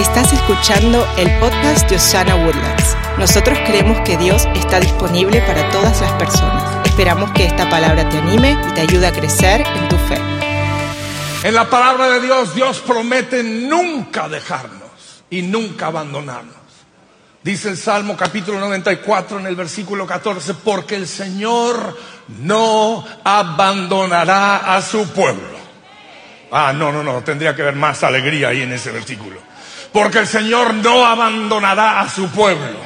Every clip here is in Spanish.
Estás escuchando el podcast de Osana Woodlands. Nosotros creemos que Dios está disponible para todas las personas. Esperamos que esta palabra te anime y te ayude a crecer en tu fe. En la palabra de Dios, Dios promete nunca dejarnos y nunca abandonarnos. Dice el Salmo capítulo 94 en el versículo 14, porque el Señor no abandonará a su pueblo. Ah, no, no, no, tendría que haber más alegría ahí en ese versículo. Porque el Señor no abandonará a su pueblo,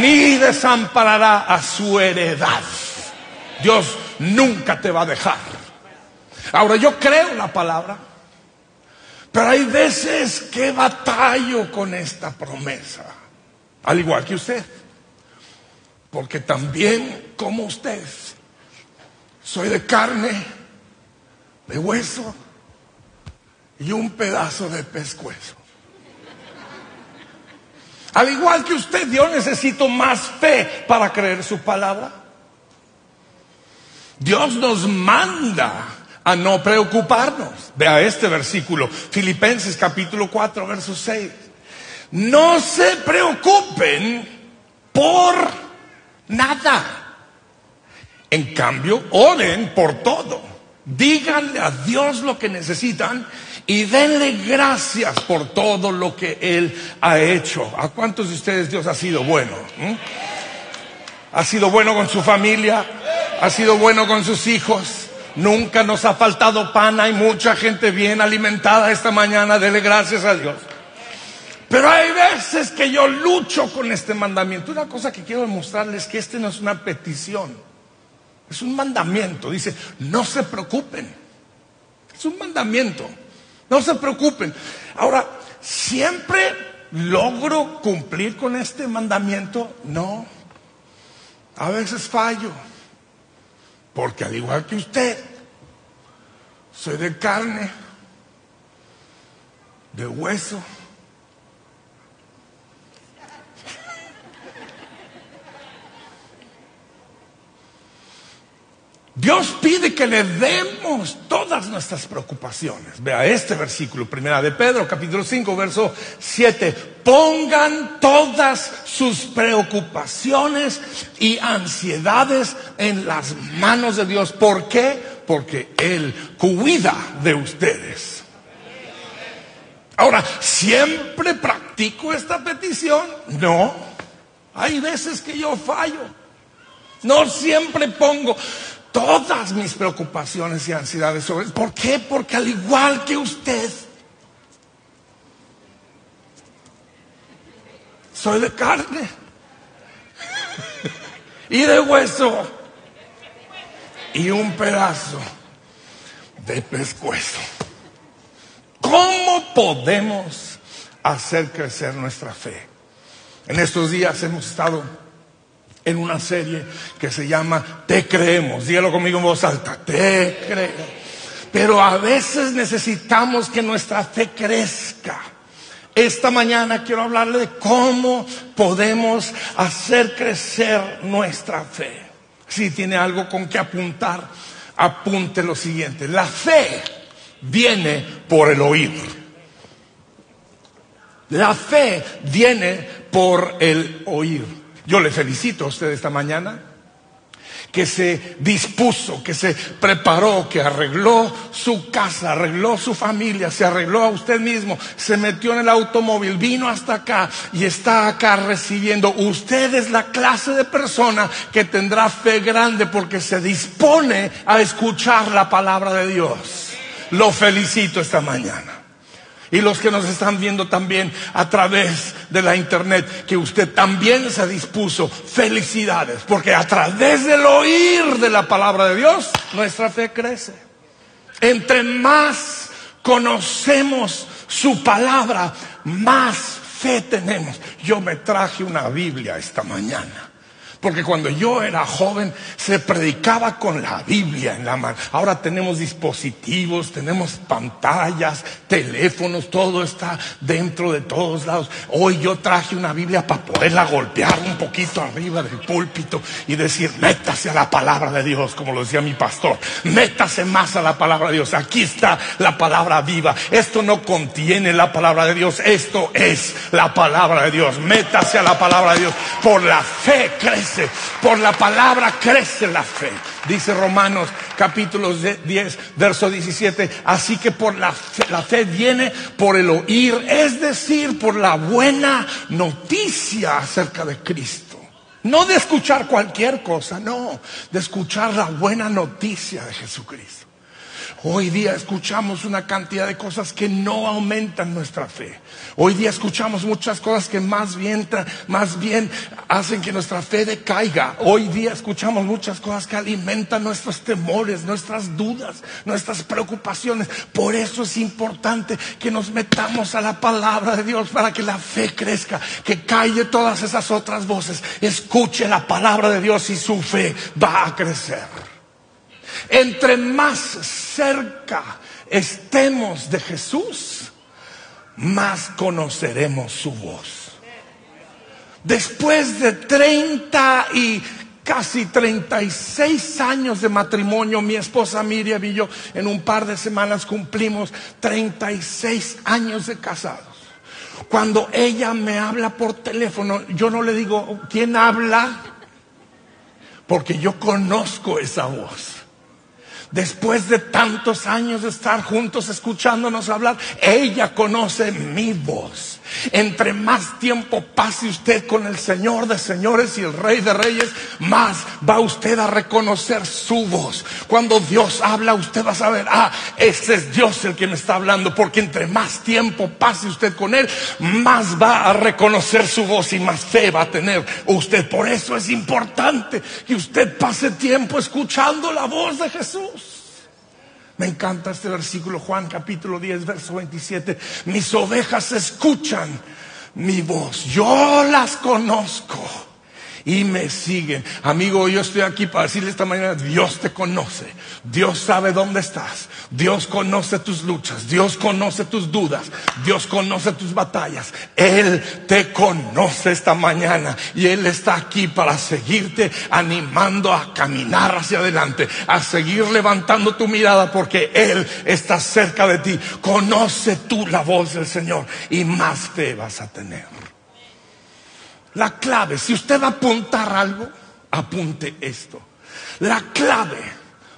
ni desamparará a su heredad. Dios nunca te va a dejar. Ahora, yo creo la palabra, pero hay veces que batallo con esta promesa, al igual que usted. Porque también, como usted, soy de carne, de hueso y un pedazo de pescuezo. Al igual que usted, yo necesito más fe para creer su palabra. Dios nos manda a no preocuparnos. Vea este versículo, Filipenses capítulo 4, verso 6. No se preocupen por nada. En cambio, oren por todo. Díganle a Dios lo que necesitan y denle gracias por todo lo que Él ha hecho. ¿A cuántos de ustedes Dios ha sido bueno? ¿Mm? Ha sido bueno con su familia, ha sido bueno con sus hijos. Nunca nos ha faltado pan, hay mucha gente bien alimentada esta mañana, dele gracias a Dios. Pero hay veces que yo lucho con este mandamiento. Una cosa que quiero demostrarles es que este no es una petición, es un mandamiento. Dice, no se preocupen. Es un mandamiento. No se preocupen. Ahora, ¿siempre logro cumplir con este mandamiento? No. A veces fallo. Porque al igual que usted, soy de carne, de hueso. Dios pide que le demos todas nuestras preocupaciones. Vea este versículo, primera de Pedro, capítulo 5, verso 7. Pongan todas sus preocupaciones y ansiedades en las manos de Dios. ¿Por qué? Porque Él cuida de ustedes. Ahora, ¿siempre practico esta petición? No. Hay veces que yo fallo. No siempre pongo todas mis preocupaciones y ansiedades sobre él. ¿Por qué? Porque al igual que usted, soy de carne y de hueso y un pedazo de pescuezo. ¿Cómo podemos hacer crecer nuestra fe? En estos días hemos estado en una serie que se llama Te creemos. Dígalo conmigo en voz alta. Te creemos. Pero a veces necesitamos que nuestra fe crezca. Esta mañana quiero hablarle de cómo podemos hacer crecer nuestra fe. Si tiene algo con que apuntar, apunte lo siguiente. La fe viene por el oír. La fe viene por el oír. Yo le felicito a usted esta mañana que se dispuso, que se preparó, que arregló su casa, arregló su familia, se arregló a usted mismo, se metió en el automóvil, vino hasta acá y está acá recibiendo. Usted es la clase de persona que tendrá fe grande porque se dispone a escuchar la palabra de Dios. Lo felicito esta mañana. Y los que nos están viendo también a través de la internet, que usted también se dispuso. Felicidades, porque a través del oír de la palabra de Dios, nuestra fe crece. Entre más conocemos su palabra, más fe tenemos. Yo me traje una Biblia esta mañana Porque cuando yo era joven se predicaba con la Biblia en la mano. Ahora tenemos dispositivos, tenemos pantallas, teléfonos, todo está dentro de todos lados. Hoy yo traje una Biblia para poderla golpear un poquito arriba del púlpito y decir, métase a la palabra de Dios, como lo decía mi pastor. Métase más a la palabra de Dios. Aquí está la palabra viva. Esto no contiene la palabra de Dios, esto es la palabra de Dios. Métase a la palabra de Dios. Por la fe crece por la palabra crece la fe. Dice Romanos capítulo 10, verso 17. Así que por la fe, la fe viene por el oír, es decir, por la buena noticia acerca de Cristo. No de escuchar cualquier cosa, no, de escuchar la buena noticia de Jesucristo. Hoy día escuchamos una cantidad de cosas que no aumentan nuestra fe. Hoy día escuchamos muchas cosas que más bien, más bien hacen que nuestra fe decaiga. Hoy día escuchamos muchas cosas que alimentan nuestros temores, nuestras dudas, nuestras preocupaciones. Por eso es importante que nos metamos a la palabra de Dios para que la fe crezca, que calle todas esas otras voces. Escuche la palabra de Dios y su fe va a crecer. Entre más cerca estemos de Jesús, más conoceremos su voz. Después de 30 y casi 36 años de matrimonio, mi esposa Miriam y yo en un par de semanas cumplimos 36 años de casados. Cuando ella me habla por teléfono, yo no le digo, ¿quién habla? Porque yo conozco esa voz. Después de tantos años de estar juntos escuchándonos hablar, ella conoce mi voz. Entre más tiempo pase usted con el Señor de señores y el Rey de reyes, más va usted a reconocer su voz. Cuando Dios habla, usted va a saber, ah, ese es Dios el que me está hablando, porque entre más tiempo pase usted con Él, más va a reconocer su voz y más fe va a tener usted. Por eso es importante que usted pase tiempo escuchando la voz de Jesús. Me encanta este versículo, Juan capítulo 10, verso 27. Mis ovejas escuchan mi voz. Yo las conozco y me siguen. Amigo, yo estoy aquí para decirle esta mañana, Dios te conoce, Dios sabe dónde estás, Dios conoce tus luchas, Dios conoce tus dudas, Dios conoce tus batallas. Él te conoce esta mañana y Él está aquí para seguirte animando a caminar hacia adelante, a seguir levantando tu mirada porque Él está cerca de ti. Conoce tú la voz del Señor y más fe vas a tener. La clave, si usted va a apuntar algo, apunte esto. La clave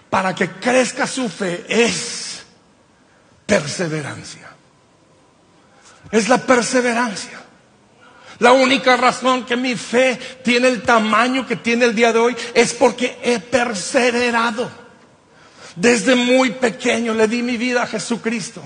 para que crezca su fe es perseverancia. Es la perseverancia. La única razón que mi fe tiene el tamaño que tiene el día de hoy es porque he perseverado. Desde muy pequeño le di mi vida a Jesucristo.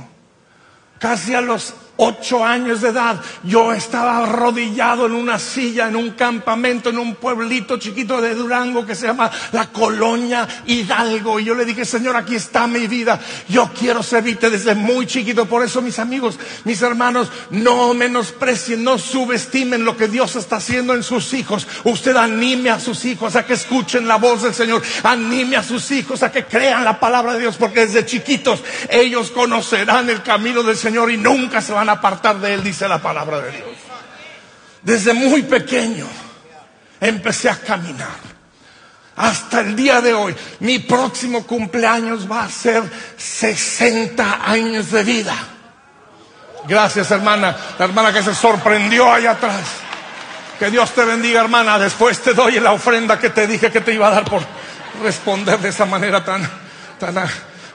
Casi a los ocho años de edad, yo estaba arrodillado en una silla, en un campamento, en un pueblito chiquito de Durango que se llama la Colonia Hidalgo. Y yo le dije, Señor, aquí está mi vida. Yo quiero servirte desde muy chiquito. Por eso, mis amigos, mis hermanos, no menosprecien, no subestimen lo que Dios está haciendo en sus hijos. Usted anime a sus hijos a que escuchen la voz del Señor. Anime a sus hijos a que crean la palabra de Dios, porque desde chiquitos ellos conocerán el camino del Señor y nunca se van van a apartar de él, dice la palabra de Dios. Desde muy pequeño empecé a caminar. Hasta el día de hoy, mi próximo cumpleaños va a ser 60 años de vida. Gracias, hermana. La hermana que se sorprendió allá atrás. Que Dios te bendiga, hermana. Después te doy la ofrenda que te dije que te iba a dar por responder de esa manera tan, tan,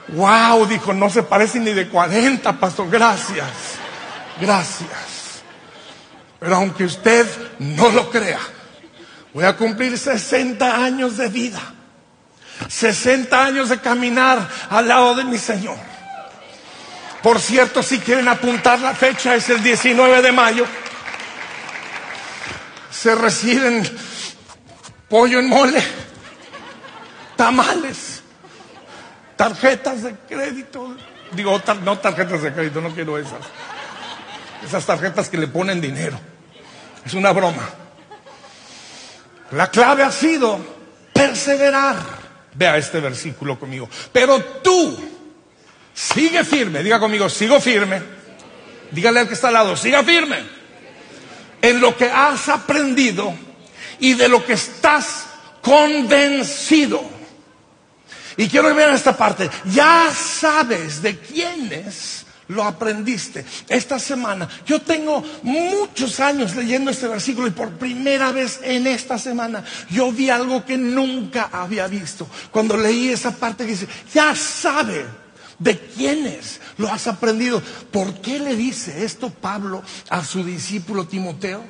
wow, dijo, no se parece ni de 40, pastor. Gracias. Gracias. Pero aunque usted no lo crea, voy a cumplir 60 años de vida. 60 años de caminar al lado de mi Señor. Por cierto, si quieren apuntar la fecha, es el 19 de mayo. Se reciben pollo en mole, tamales, tarjetas de crédito. Digo, no tarjetas de crédito, no quiero esas. Esas tarjetas que le ponen dinero. Es una broma. La clave ha sido perseverar. Vea este versículo conmigo. Pero tú, sigue firme. Diga conmigo, sigo firme. Dígale al que está al lado, siga firme. En lo que has aprendido y de lo que estás convencido. Y quiero que vean esta parte. Ya sabes de quiénes lo aprendiste. Esta semana, yo tengo muchos años leyendo este versículo y por primera vez en esta semana yo vi algo que nunca había visto. Cuando leí esa parte que dice, ya sabe de quiénes lo has aprendido. ¿Por qué le dice esto Pablo a su discípulo Timoteo?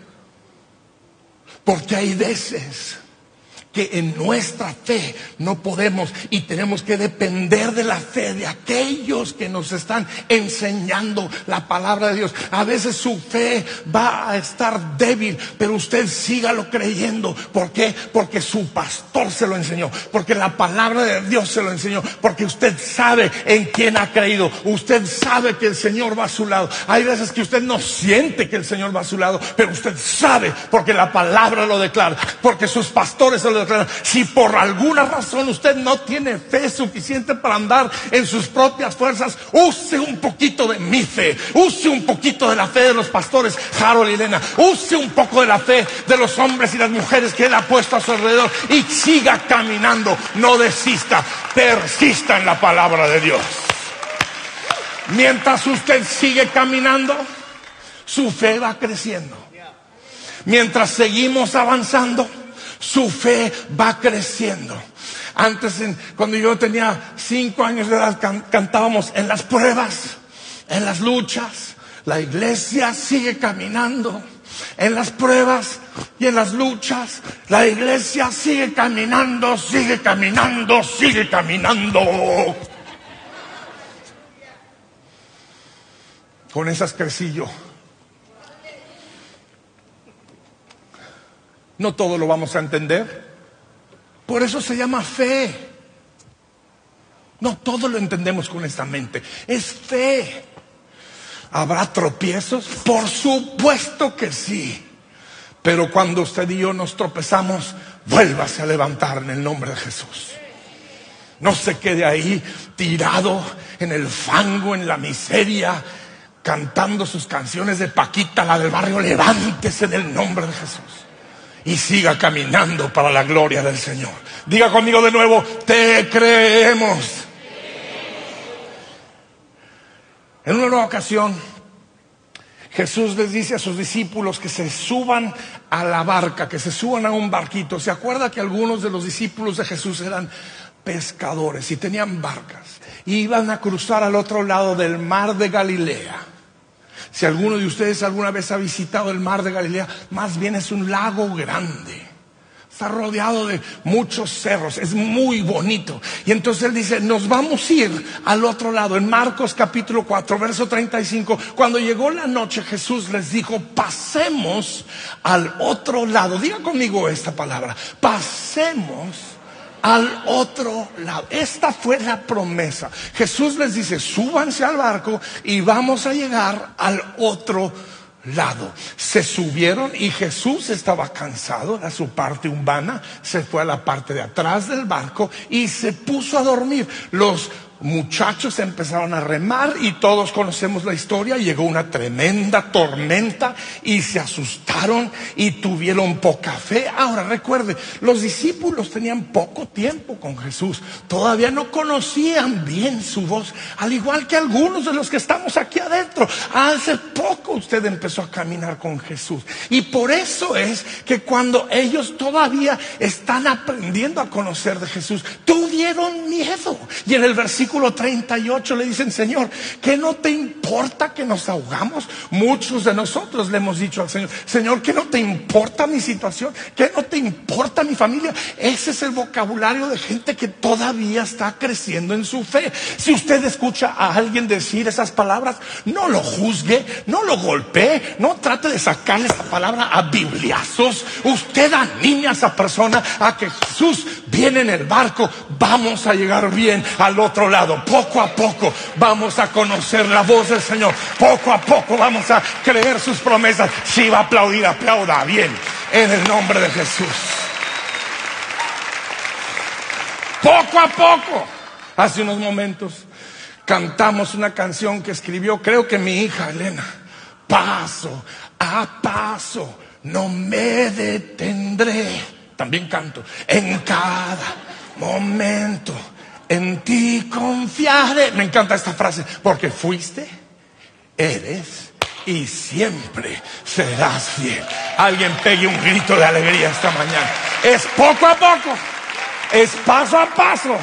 Porque hay veces que en nuestra fe no podemos y tenemos que depender de la fe de aquellos que nos están enseñando la palabra de Dios. A veces su fe va a estar débil, pero usted sígalo creyendo. ¿Por qué? Porque su pastor se lo enseñó, porque la palabra de Dios se lo enseñó, porque usted sabe en quién ha creído, usted sabe que el Señor va a su lado. Hay veces que usted no siente que el Señor va a su lado, pero usted sabe porque la palabra lo declara, porque sus pastores se lo si por alguna razón usted no tiene fe suficiente para andar en sus propias fuerzas, use un poquito de mi fe, use un poquito de la fe de los pastores Harold y Elena, use un poco de la fe de los hombres y las mujeres que él ha puesto a su alrededor y siga caminando, no desista, persista en la palabra de Dios. Mientras usted sigue caminando, su fe va creciendo. Mientras seguimos avanzando, su fe va creciendo. Antes, cuando yo tenía cinco años de edad, cantábamos en las pruebas, en las luchas. La iglesia sigue caminando. En las pruebas y en las luchas, la iglesia sigue caminando, sigue caminando, sigue caminando. Con esas crecí yo. No todo lo vamos a entender. Por eso se llama fe. No todo lo entendemos con esta mente. Es fe. ¿Habrá tropiezos? Por supuesto que sí. Pero cuando usted y yo nos tropezamos, vuélvase a levantar en el nombre de Jesús. No se quede ahí tirado en el fango, en la miseria, cantando sus canciones de Paquita, la del barrio. Levántese en el nombre de Jesús y siga caminando para la gloria del Señor. Diga conmigo de nuevo, te creemos. En una nueva ocasión, Jesús les dice a sus discípulos que se suban a la barca, que se suban a un barquito. ¿Se acuerda que algunos de los discípulos de Jesús eran pescadores y tenían barcas? Y iban a cruzar al otro lado del mar de Galilea. Si alguno de ustedes alguna vez ha visitado el mar de Galilea, más bien es un lago grande. Está rodeado de muchos cerros, es muy bonito. Y entonces él dice, nos vamos a ir al otro lado. En Marcos capítulo 4, verso 35, cuando llegó la noche Jesús les dijo, pasemos al otro lado. Diga conmigo esta palabra, pasemos al otro lado. Esta fue la promesa. Jesús les dice, súbanse al barco y vamos a llegar al otro lado. Se subieron y Jesús estaba cansado, a su parte humana, se fue a la parte de atrás del barco y se puso a dormir. Los muchachos empezaron a remar y todos conocemos la historia. Llegó una tremenda tormenta y se asustaron y tuvieron poca fe. Ahora recuerde, los discípulos tenían poco tiempo con Jesús. Todavía no conocían bien su voz, al igual que algunos de los que estamos aquí adentro. Hace poco usted empezó a caminar con Jesús. Y por eso es que cuando ellos todavía están aprendiendo a conocer de Jesús, tuvieron miedo. Y en el versículo versículo 38 le dicen, Señor, ¿que no te importa que nos ahogamos? Muchos de nosotros le hemos dicho al Señor, Señor, ¿que no te importa mi situación? ¿Que no te importa mi familia? Ese es el vocabulario de gente que todavía está creciendo en su fe. Si usted escucha a alguien decir esas palabras, no lo juzgue, no lo golpee, no trate de sacarle esa palabra a bibliazos. Usted anime a esa persona a que Jesús viene en el barco, vamos a llegar bien al otro lado poco a poco vamos a conocer la voz del Señor. Poco a poco vamos a creer sus promesas. Si va a aplaudir, aplauda bien. En el nombre de Jesús. poco a poco. Hace unos momentos cantamos una canción que escribió, creo que mi hija Elena, paso a paso, no me detendré. También canto, en cada momento, en ti confiaré. Me encanta esta frase, porque fuiste, eres y siempre serás fiel. Alguien pegue un grito de alegría esta mañana. Es poco a poco, es paso a paso.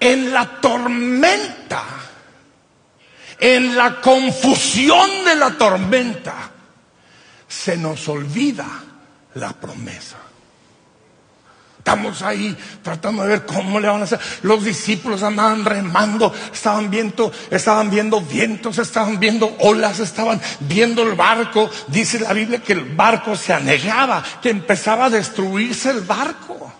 En la tormenta, en la confusión de la tormenta, se nos olvida la promesa. Estamos ahí tratando de ver cómo le van a hacer. Los discípulos andaban remando, estaban viendo, estaban viendo vientos, estaban viendo olas, estaban viendo el barco. Dice la Biblia que el barco se anegaba, que empezaba a destruirse el barco.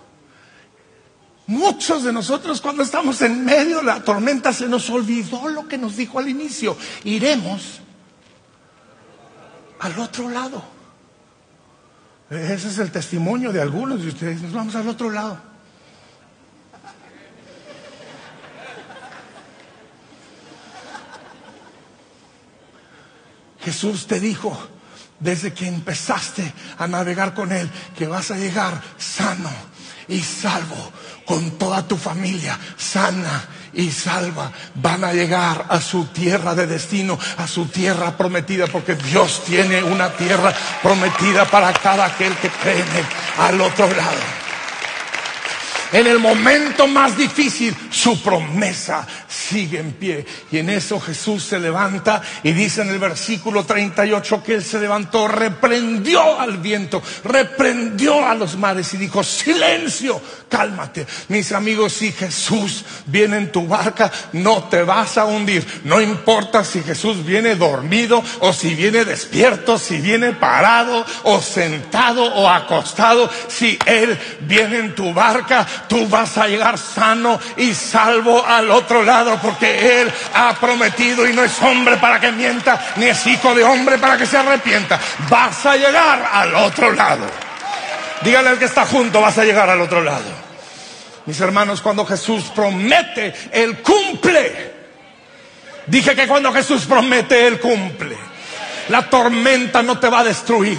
Muchos de nosotros cuando estamos en medio de la tormenta se nos olvidó lo que nos dijo al inicio. Iremos al otro lado. Ese es el testimonio de algunos de ustedes. Nos vamos al otro lado. Jesús te dijo desde que empezaste a navegar con Él que vas a llegar sano y salvo con toda tu familia sana y salva. Van a llegar a su tierra de destino, a su tierra prometida, porque Dios tiene una tierra prometida para cada aquel que cree al otro lado. En el momento más difícil, su promesa sigue en pie. Y en eso Jesús se levanta y dice en el versículo 38 que Él se levantó, reprendió al viento, reprendió a los mares y dijo, silencio, cálmate. Mis amigos, si Jesús viene en tu barca, no te vas a hundir. No importa si Jesús viene dormido o si viene despierto, si viene parado o sentado o acostado. Si Él viene en tu barca, tú vas a llegar sano y salvo al otro lado porque Él ha prometido y no es hombre para que mienta, ni es hijo de hombre para que se arrepienta. Vas a llegar al otro lado. Dígale al que está junto, vas a llegar al otro lado. Mis hermanos, cuando Jesús promete, Él cumple. Dije que cuando Jesús promete, Él cumple. La tormenta no te va a destruir.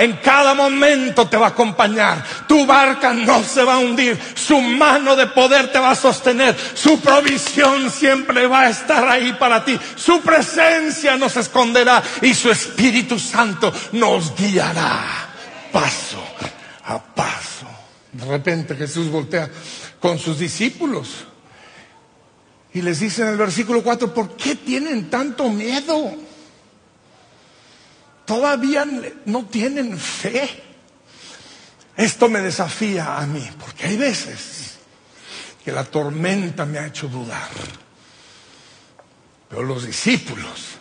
En cada momento te va a acompañar. Tu barca no se va a hundir. Su mano de poder te va a sostener. Su provisión siempre va a estar ahí para ti. Su presencia nos esconderá y su Espíritu Santo nos guiará paso a paso. De repente Jesús voltea con sus discípulos y les dice en el versículo 4, ¿por qué tienen tanto miedo? Todavía no tienen fe. Esto me desafía a mí, porque hay veces que la tormenta me ha hecho dudar. Pero los discípulos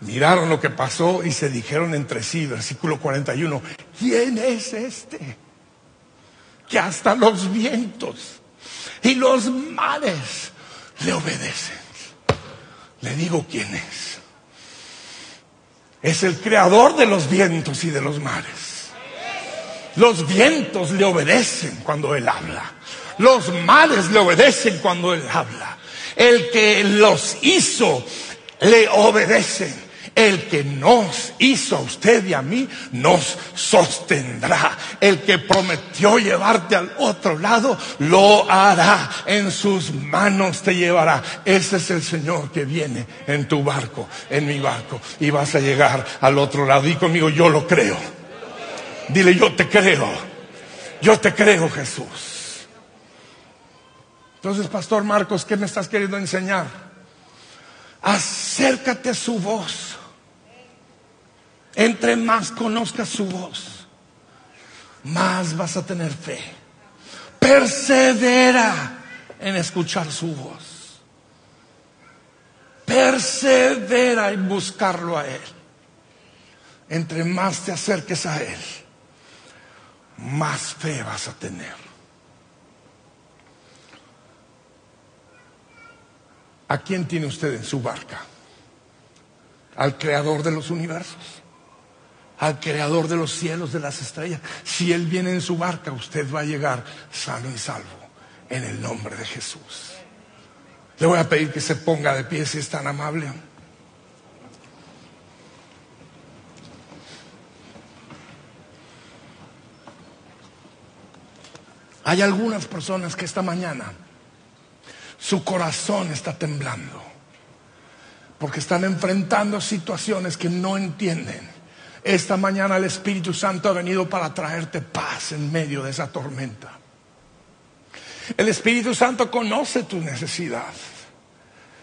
miraron lo que pasó y se dijeron entre sí, versículo 41, ¿quién es este? Que hasta los vientos y los mares le obedecen. Le digo quién es. Es el creador de los vientos y de los mares. Los vientos le obedecen cuando Él habla. Los mares le obedecen cuando Él habla. El que los hizo le obedecen. El que nos hizo a usted y a mí nos sostendrá. El que prometió llevarte al otro lado lo hará. En sus manos te llevará. Ese es el Señor que viene en tu barco, en mi barco. Y vas a llegar al otro lado. Y conmigo, yo lo creo. Dile, yo te creo. Yo te creo, Jesús. Entonces, Pastor Marcos, ¿qué me estás queriendo enseñar? Acércate a su voz. Entre más conozcas su voz, más vas a tener fe. Persevera en escuchar su voz. Persevera en buscarlo a Él. Entre más te acerques a Él, más fe vas a tener. ¿A quién tiene usted en su barca? Al creador de los universos al creador de los cielos, de las estrellas. Si Él viene en su barca, usted va a llegar sano y salvo en el nombre de Jesús. Le voy a pedir que se ponga de pie si es tan amable. Hay algunas personas que esta mañana su corazón está temblando porque están enfrentando situaciones que no entienden. Esta mañana el Espíritu Santo ha venido para traerte paz en medio de esa tormenta. El Espíritu Santo conoce tu necesidad.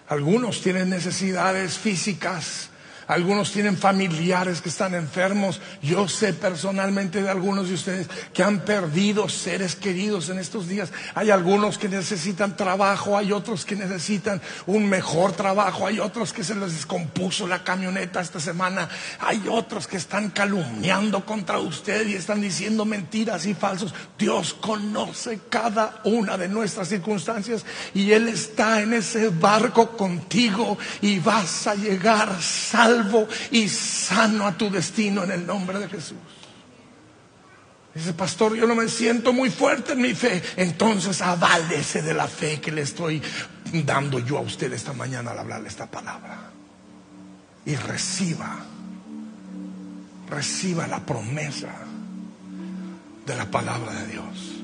Algunos tienen necesidades físicas, algunos tienen familiares que están enfermos. Yo sé personalmente de algunos de ustedes que han perdido seres queridos en estos días. Hay algunos que necesitan trabajo, hay otros que necesitan un mejor trabajo, hay otros que se les descompuso la camioneta esta semana, hay otros que están calumniando contra usted y están diciendo mentiras y falsos. Dios conoce cada una de nuestras circunstancias y Él está en ese barco contigo y vas a llegar salvo y sano a tu destino en el nombre de Jesús. Dice, pastor, yo no me siento muy fuerte en mi fe. Entonces aválese de la fe que le estoy dando yo a usted esta mañana al hablarle esta palabra. Y reciba, reciba la promesa de la palabra de Dios.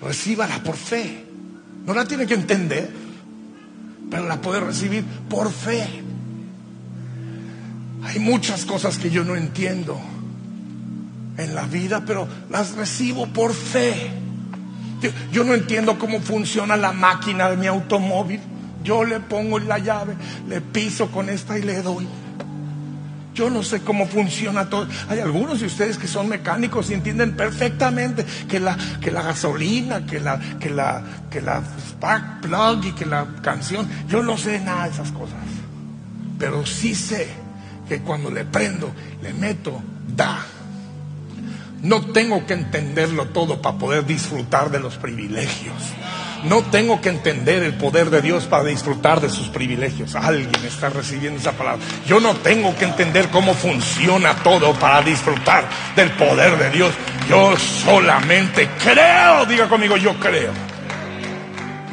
Recíbala por fe. No la tiene que entender, pero la puede recibir por fe. Hay muchas cosas que yo no entiendo en la vida, pero las recibo por fe. Yo, no entiendo cómo funciona la máquina de mi automóvil. Yo le pongo la llave, le piso con esta y le doy. Yo no sé cómo funciona todo. Hay algunos de ustedes que son mecánicos y entienden perfectamente que la, que la gasolina, que la, que la, que la spark plug y que la canción. Yo no sé nada de esas cosas. Pero sí sé que cuando le prendo, le meto, da. No tengo que entenderlo todo para poder disfrutar de los privilegios. No tengo que entender el poder de Dios para disfrutar de sus privilegios. Alguien está recibiendo esa palabra. Yo no tengo que entender cómo funciona todo para disfrutar del poder de Dios. Yo solamente creo. Diga conmigo, yo creo.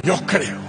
Yo creo